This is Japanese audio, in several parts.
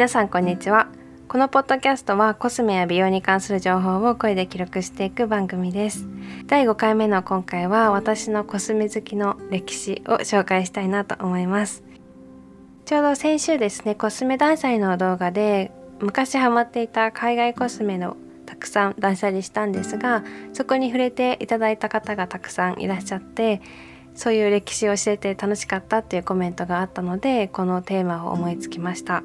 皆さんこんにちは。このポッドキャストはコスメや美容に関する情報を声で記録していく番組です。第5回目の今回は私のコスメ好きの歴史を紹介したいなと思います。ちょうど先週ですねコスメ断捨離の動画で昔ハマっていた海外コスメのたくさん断捨離したんですがそこに触れていただいた方がたくさんいらっしゃってそういう歴史を教えて楽しかったっていうコメントがあったのでこのテーマを思いつきました。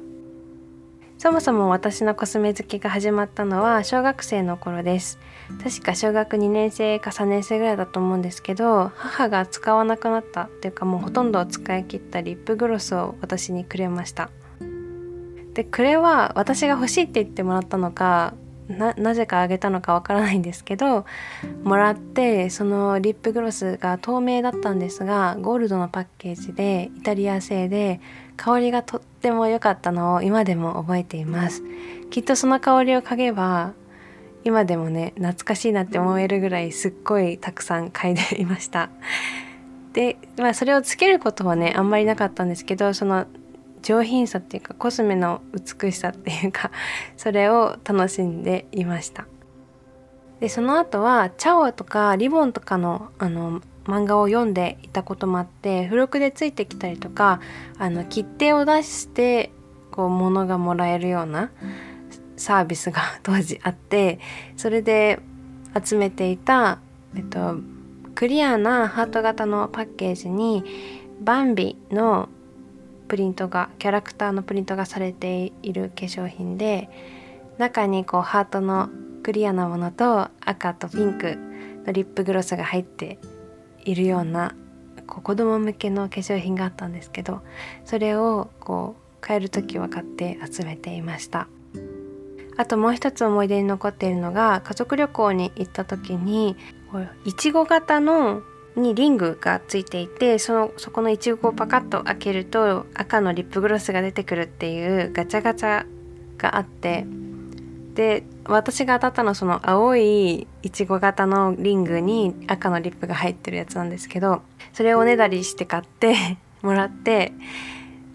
そもそも私のコスメ好きが始まったのは小学生の頃です。確か小学2年生か3年生ぐらいだと思うんですけど母が使わなくなったっていうかもうほとんど使い切ったリップグロスを私にくれました。でこれは私が欲しいって言ってもらったのかなぜかあげたのかわからないんですけどもらってそのリップグロスが透明だったんですがゴールドのパッケージでイタリア製で香りがとっても良かったのを今でも覚えています。きっとその香りを嗅げば今でもね懐かしいなって思えるぐらいすっごいたくさん嗅いでいました。でまあそれをつけることはねあんまりなかったんですけどその上品さっていうかコスメの美しさっていうか それを楽しんでいました。でその後はチャオとかリボンとかのあの漫画を読んでいたこともあって付録でついてきたりとかあの切手を出してこう物がもらえるようなサービスが 当時あってそれで集めていた、えっと、クリアなハート型のパッケージにバンビのプリントがキャラクターのプリントがされている化粧品で中にこうハートのクリアなものと赤とピンクのリップグロスが入っているようなこう子供向けの化粧品があったんですけどそれをこう買える時は買って集めていました。あともう一つ思い出に残っているのが家族旅行に行った時にいちご型のにリングがついていてそのそこのいちごをパカッと開けると赤のリップグロスが出てくるっていうガチャガチャがあってで私が当たったのはその青いいちご型のリングに赤のリップが入ってるやつなんですけどそれをおねだりして買って もらって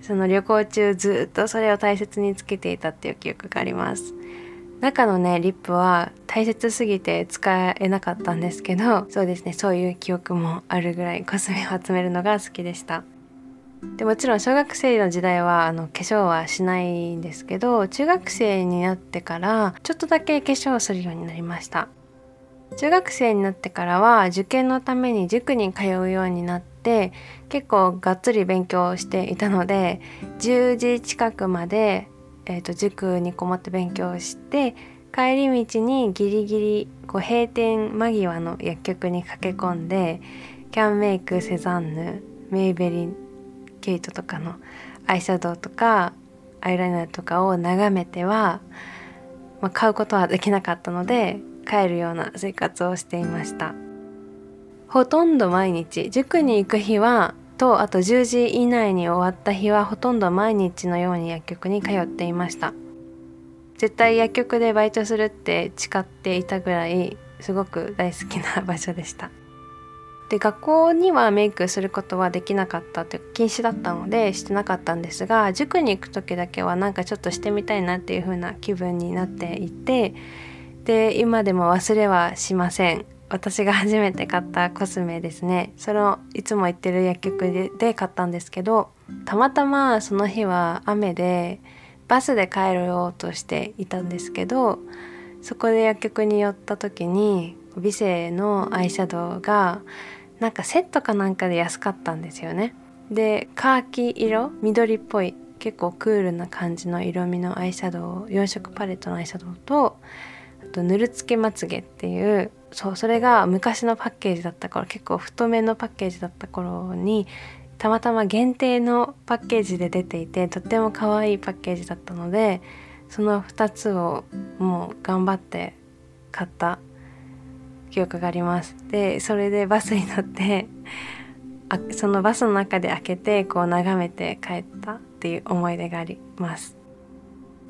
その旅行中ずっとそれを大切につけていたっていう記憶があります。中のねリップは大切すぎて使えなかったんですけどそうですねそういう記憶もあるぐらいコスメを集めるのが好きでした。でもちろん小学生の時代はあの化粧はしないんですけど中学生になってからちょっとだけ化粧をするようになりました。中学生になってからは受験のために塾に通うようになって結構がっつり勉強していたので10時近くまでえーと、塾にこもって勉強して帰り道にギリギリこう閉店間際の薬局に駆け込んでキャンメイクセザンヌメイベリンケイトとかのアイシャドウとかアイライナーとかを眺めては、まあ、買うことはできなかったので帰るような生活をしていました。ほとんど毎日塾に行く日はとあと10時以内に終わった日はほとんど毎日のように薬局に通っていました。絶対薬局でバイトするって誓っていたぐらいすごく大好きな場所でした。で学校にはメイクすることはできなかったという禁止だったのでしてなかったんですが塾に行く時だけはなんかちょっとしてみたいなっていう風な気分になっていてで今でも忘れはしません。私が初めて買ったコスメですね。そのいつも行ってる薬局で買ったんですけどたまたまその日は雨でバスで帰ろうとしていたんですけどそこで薬局に寄った時に美声のアイシャドウがなんかセットかなんかで安かったんですよね。でカーキ色緑っぽい結構クールな感じの色味のアイシャドウ4色パレットのアイシャドウとと塗るつけまつげっていうそうそれが昔のパッケージだった頃結構太めのパッケージだった頃にたまたま限定のパッケージで出ていてとっても可愛いパッケージだったのでその2つをもう頑張って買った記憶があります。でそれでバスに乗ってあそのバスの中で開けてこう眺めて帰ったっていう思い出があります。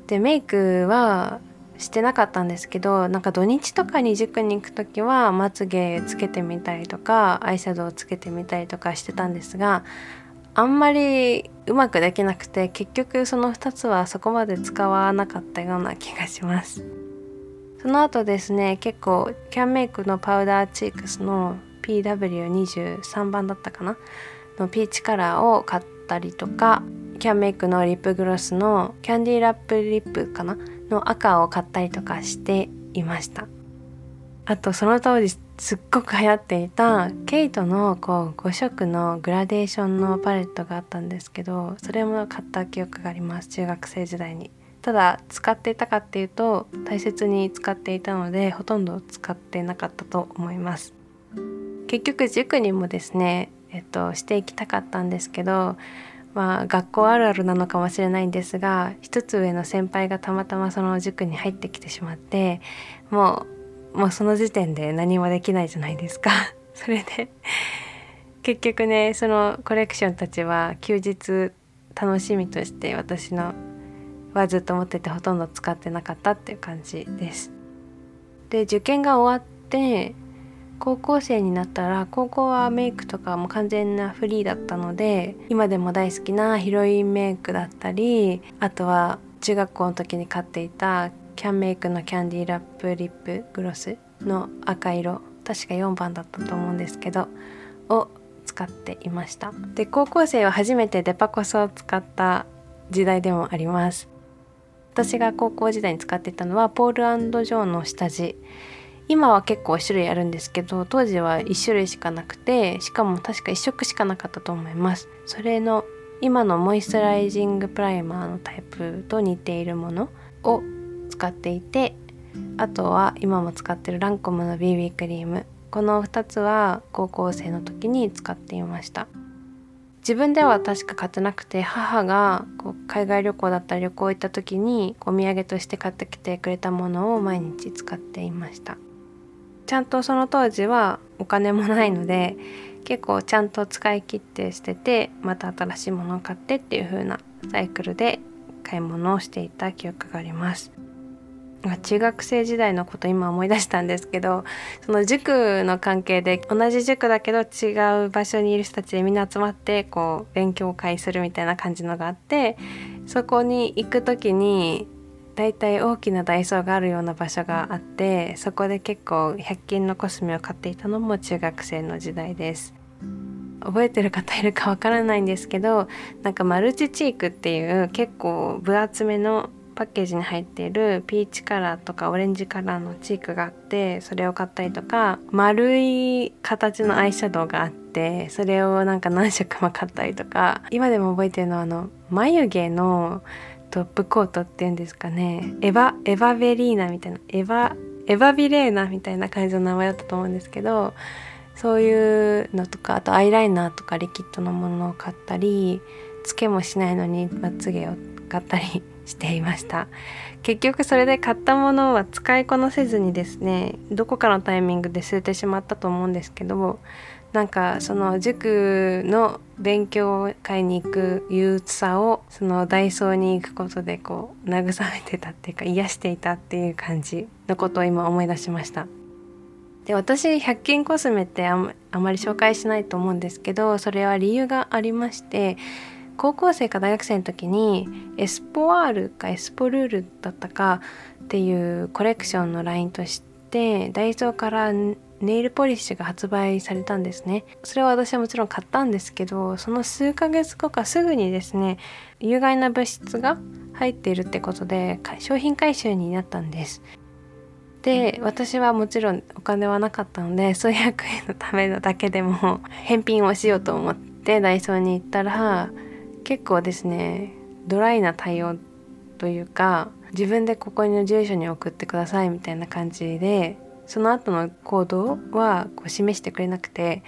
でメイクはしてなかったんですけどなんか土日とかに塾に行く時はまつげつけてみたりとかアイシャドウつけてみたりとかしてたんですがあんまりうまくできなくて結局その2つはそこまで使わなかったような気がします。その後ですね結構キャンメイクのパウダーチークスの PW23 番だったかな？のピーチカラーを買ったりとかキャンメイクのリップグロスのキャンディーラップリップかな？の赤を買ったりとかしていました。あとその当時すっごく流行っていたケイトのこう5色のグラデーションのパレットがあったんですけどそれも買った記憶があります中学生時代に。ただ使っていたかっていうと大切に使っていたのでほとんど使ってなかったと思います。結局塾にもですねえっとしていきたかったんですけどまあ学校あるあるなのかもしれないんですが一つ上の先輩がたまたまその塾に入ってきてしまってもうもうその時点で何もできないじゃないですか それで結局ねそのコレクションたちは休日楽しみとして私のはずっと持っててほとんど使ってなかったっていう感じです。で受験が終わって高校生になったら高校はメイクとかも完全なフリーだったので今でも大好きなヒロインメイクだったりあとは中学校の時に買っていたキャンメイクのキャンディーラップリップグロスの赤色確か4番だったと思うんですけどを使っていました。で高校生は初めてデパコスを使った時代でもあります。私が高校時代に使っていたのはポールジョーの下地今は結構種類あるんですけど当時は1種類しかなくてしかも確か1色しかなかったと思います。それの今のモイスチャライジングプライマーのタイプと似ているものを使っていてあとは今も使ってるランコムの BB クリーム。この2つは高校生の時に使っていました。自分では確か買ってなくて母がこう海外旅行だったり旅行行った時にお土産として買ってきてくれたものを毎日使っていました。ちゃんとその当時はお金もないので結構ちゃんと使い切って捨ててまた新しいものを買ってっていう風なサイクルで買い物をしていた記憶があります。中学生時代のこと今思い出したんですけどその塾の関係で同じ塾だけど違う場所にいる人たちでみんな集まってこう勉強会するみたいな感じのがあってそこに行く時に大体大きなダイソーがあるような場所があってそこで結構100均のコスメを買っていたのも中学生の時代です。覚えてる方いるかわからないんですけどなんかマルチチークっていう結構分厚めのパッケージに入っているピーチカラーとかオレンジカラーのチークがあってそれを買ったりとか丸い形のアイシャドウがあってそれをなんか何色も買ったりとか今でも覚えてるのはあの眉毛のトップコートっていうんですかね。エヴァエヴァベリーナみたいな。エヴァエヴァビレーナみたいな感じの名前だったと思うんですけどそういうのとかあとアイライナーとかリキッドのものを買ったりつけもしないのにまつげを買ったり していました。結局それで買ったものは使いこなせずにですねどこかのタイミングで捨ててしまったと思うんですけどなんかその塾の勉強会に行く憂鬱さをそのダイソーに行くことでこう慰めてたっていうか癒していたっていう感じのことを今思い出しました。で私100均コスメってあまり紹介しないと思うんですけどそれは理由がありまして高校生か大学生の時にエスポワールかエスポルールだったかっていうコレクションのラインとしてダイソーからネイルポリッシュが発売されたんですね。それは私はもちろん買ったんですけどその数ヶ月後かすぐにですね有害な物質が入っているってことで商品回収になったんです。で私はもちろんお金はなかったので数百円のためのだけでも返品をしようと思ってダイソーに行ったら結構ですねドライな対応というか自分でここの住所に送ってくださいみたいな感じでその後の行動はこう示してくれなくて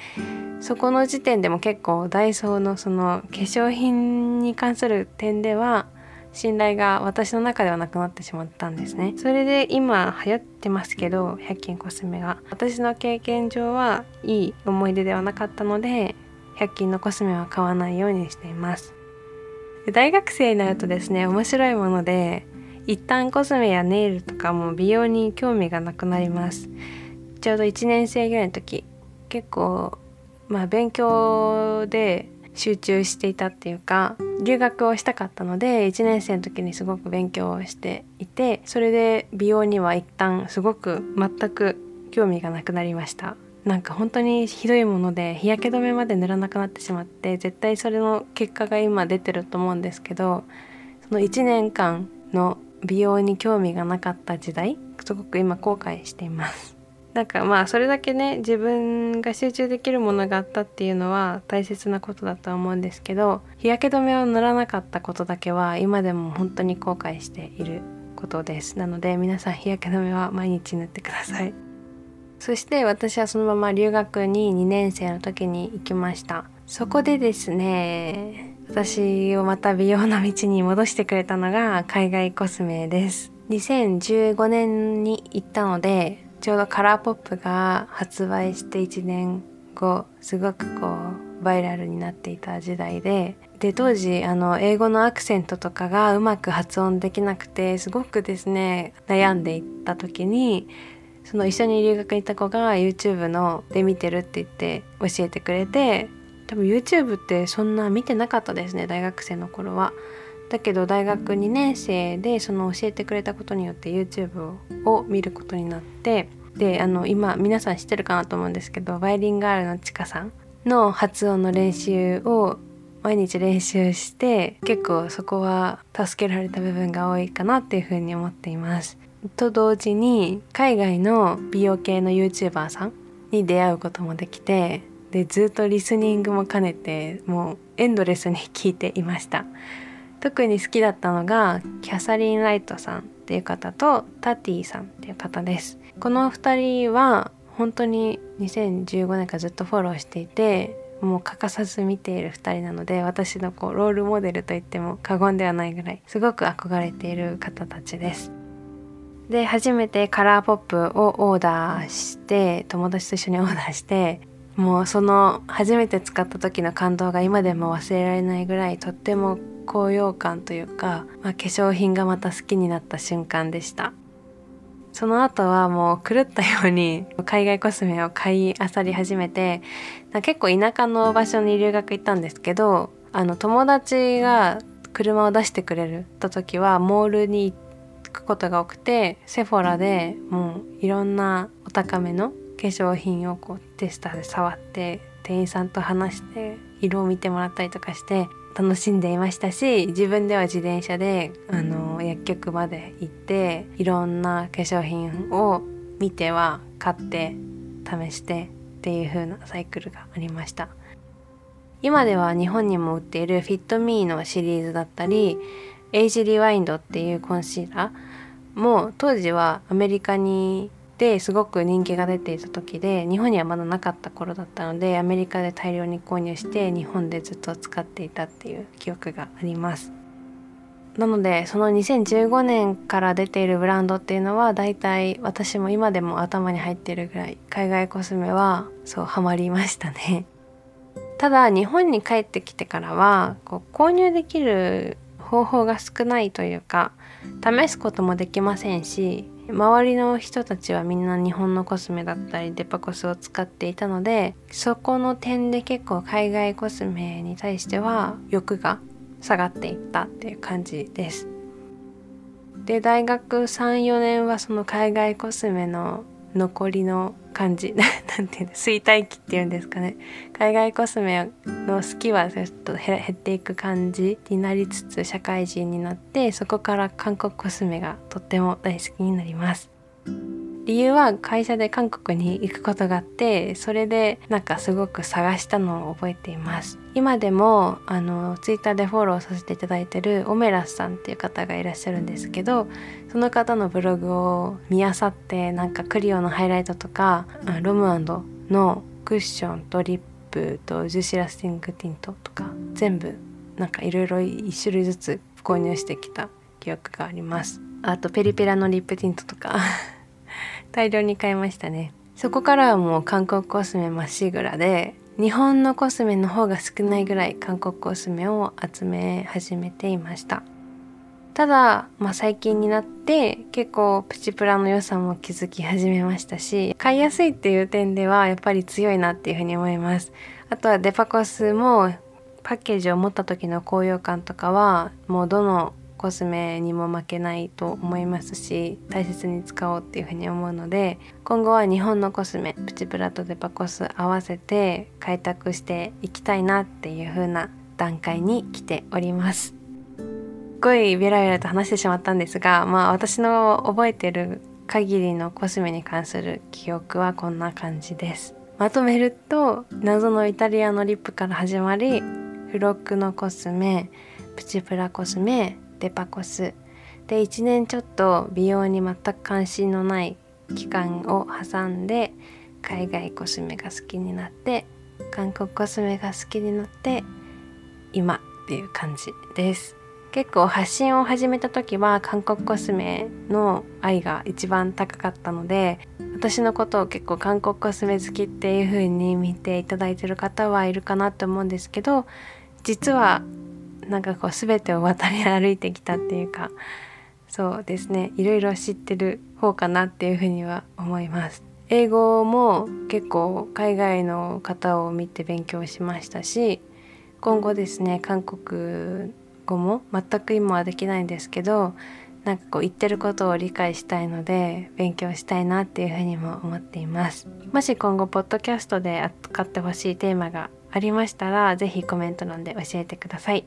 そこの時点でも結構ダイソーのその化粧品に関する点では信頼が私の中ではなくなってしまったんですね。それで今流行ってますけど100均コスメが。私の経験上はいい思い出ではなかったので100均のコスメは買わないようにしています。大学生になるとですね面白いもので一旦コスメやネイルとかも美容に興味がなくなります。ちょうど1年生ぐらいの時結構まあ勉強で集中していたっていうか留学をしたかったので1年生の時にすごく勉強をしていてそれで美容には一旦すごく全く興味がなくなりました。なんか本当にひどいもので日焼け止めまで塗らなくなってしまって絶対それの結果が今出てると思うんですけどその1年間の美容に興味がなかった時代すごく今後悔しています。なんかまあそれだけね自分が集中できるものがあったっていうのは大切なことだとは思うんですけど日焼け止めを塗らなかったことだけは今でも本当に後悔していることです。なので皆さん日焼け止めは毎日塗ってください。そして私はそのまま留学に2年生の時に行きました。そこでですね私をまた美容の道に戻してくれたのが海外コスメです。2015年に行ったのでちょうどカラーポップが発売して1年後すごくこうバイラルになっていた時代で。で当時あの英語のアクセントとかがうまく発音できなくてすごくですね悩んでいった時にその一緒に留学に行った子が YouTube ので見てるって言って教えてくれて多分 YouTube ってそんな見てなかったですね大学生の頃は。だけど大学2年生でその教えてくれたことによって YouTube を見ることになってであの今皆さん知ってるかなと思うんですけどバイリンガールのちかさんの発音の練習を毎日練習して結構そこは助けられた部分が多いかなっていうふうに思っています。と同時に海外の美容系の YouTuber さんに出会うこともできてでずっとリスニングも兼ねてもうエンドレスに聞いていました。特に好きだったのがキャサリン・ライトさんっていう方とタティさんっていう方です。この2人は本当に2015年からずっとフォローしていてもう欠かさず見ている2人なので私のこうロールモデルと言っても過言ではないぐらいすごく憧れている方たちです。で初めてカラーポップをオーダーして友達と一緒にオーダーしてもうその初めて使った時の感動が今でも忘れられないぐらいとっても高揚感というか、まあ、化粧品がまた好きになった瞬間でした。その後はもう狂ったように海外コスメを買い漁り始めて結構田舎の場所に留学行ったんですけどあの友達が車を出してくれるた時はモールに行くことが多くてセフォラでもういろんなお高めの化粧品をこうテスターで触って店員さんと話して色を見てもらったりとかして楽しんでいましたし自分では自転車であの薬局まで行っていろんな化粧品を見ては買って試してっていう風なサイクルがありました。今では日本にも売っているフィットミーのシリーズだったりエイジリワインドっていうコンシーラーも当時はアメリカにですごく人気が出ていた時で日本にはまだなかった頃だったのでアメリカで大量に購入して日本でずっと使っていたっていう記憶があります。なのでその2015年から出ているブランドっていうのは大体私も今でも頭に入ってるぐらい海外コスメはそうハマりましたね。ただ日本に帰ってきてからはこう購入できる方法が少ないというか試すこともできませんし周りの人たちはみんな日本のコスメだったりデパコスを使っていたのでそこの点で結構海外コスメに対しては欲が下がっていったっていう感じです。で大学34年はその海外コスメの残りの感じ。なんていうの？衰退期っていうんですかね。海外コスメの好きはちょっと減っていく感じになりつつ社会人になってそこから韓国コスメがとっても大好きになります。理由は会社で韓国に行くことがあってそれでなんかすごく探したのを覚えています。今でもあのツイッターでフォローさせていただいてるオメラスさんっていう方がいらっしゃるんですけどその方のブログを見あさってなんかクリオのハイライトとかロムアンドのクッションとリップとジュシラスティングティントとか全部なんかいろいろ1種類ずつ購入してきた記憶があります。あとペリペラのリップティントとか。大量に買いましたね。そこからはもう韓国コスメまっしぐらで日本のコスメの方が少ないぐらい韓国コスメを集め始めていました。ただ、まあ、最近になって結構プチプラの良さも気づき始めましたし買いやすいっていう点ではやっぱり強いなっていうふうに思います。あとはデパコスもパッケージを持った時の高揚感とかはもうどのコスメにも負けないと思いますし大切に使おうっていうふうに思うので今後は日本のコスメプチプラとデパコス合わせて開拓していきたいなっていう風な段階に来ております。すごいベラベラと話してしまったんですがまあ私の覚えてる限りのコスメに関する記憶はこんな感じです。まとめると謎のイタリアのリップから始まりフロックのコスメプチプラコスメデパコス。で1年ちょっと美容に全く関心のない期間を挟んで海外コスメが好きになって韓国コスメが好きになって今っていう感じです。結構発信を始めた時は韓国コスメの愛が一番高かったので私のことを結構韓国コスメ好きっていう風に見ていただいてる方はいるかなと思うんですけど実はなんかこう全てを渡り歩いてきたっていうかそうですね。いろいろ知ってる方かなっていうふうには思います。英語も結構海外の方を見て勉強しましたし今後ですね韓国語も全く今はできないんですけどなんかこう言ってることを理解したいので勉強したいなっていうふうにも思っています。もし今後ポッドキャストで扱ってほしいテーマがありましたら是非コメント欄で教えてください。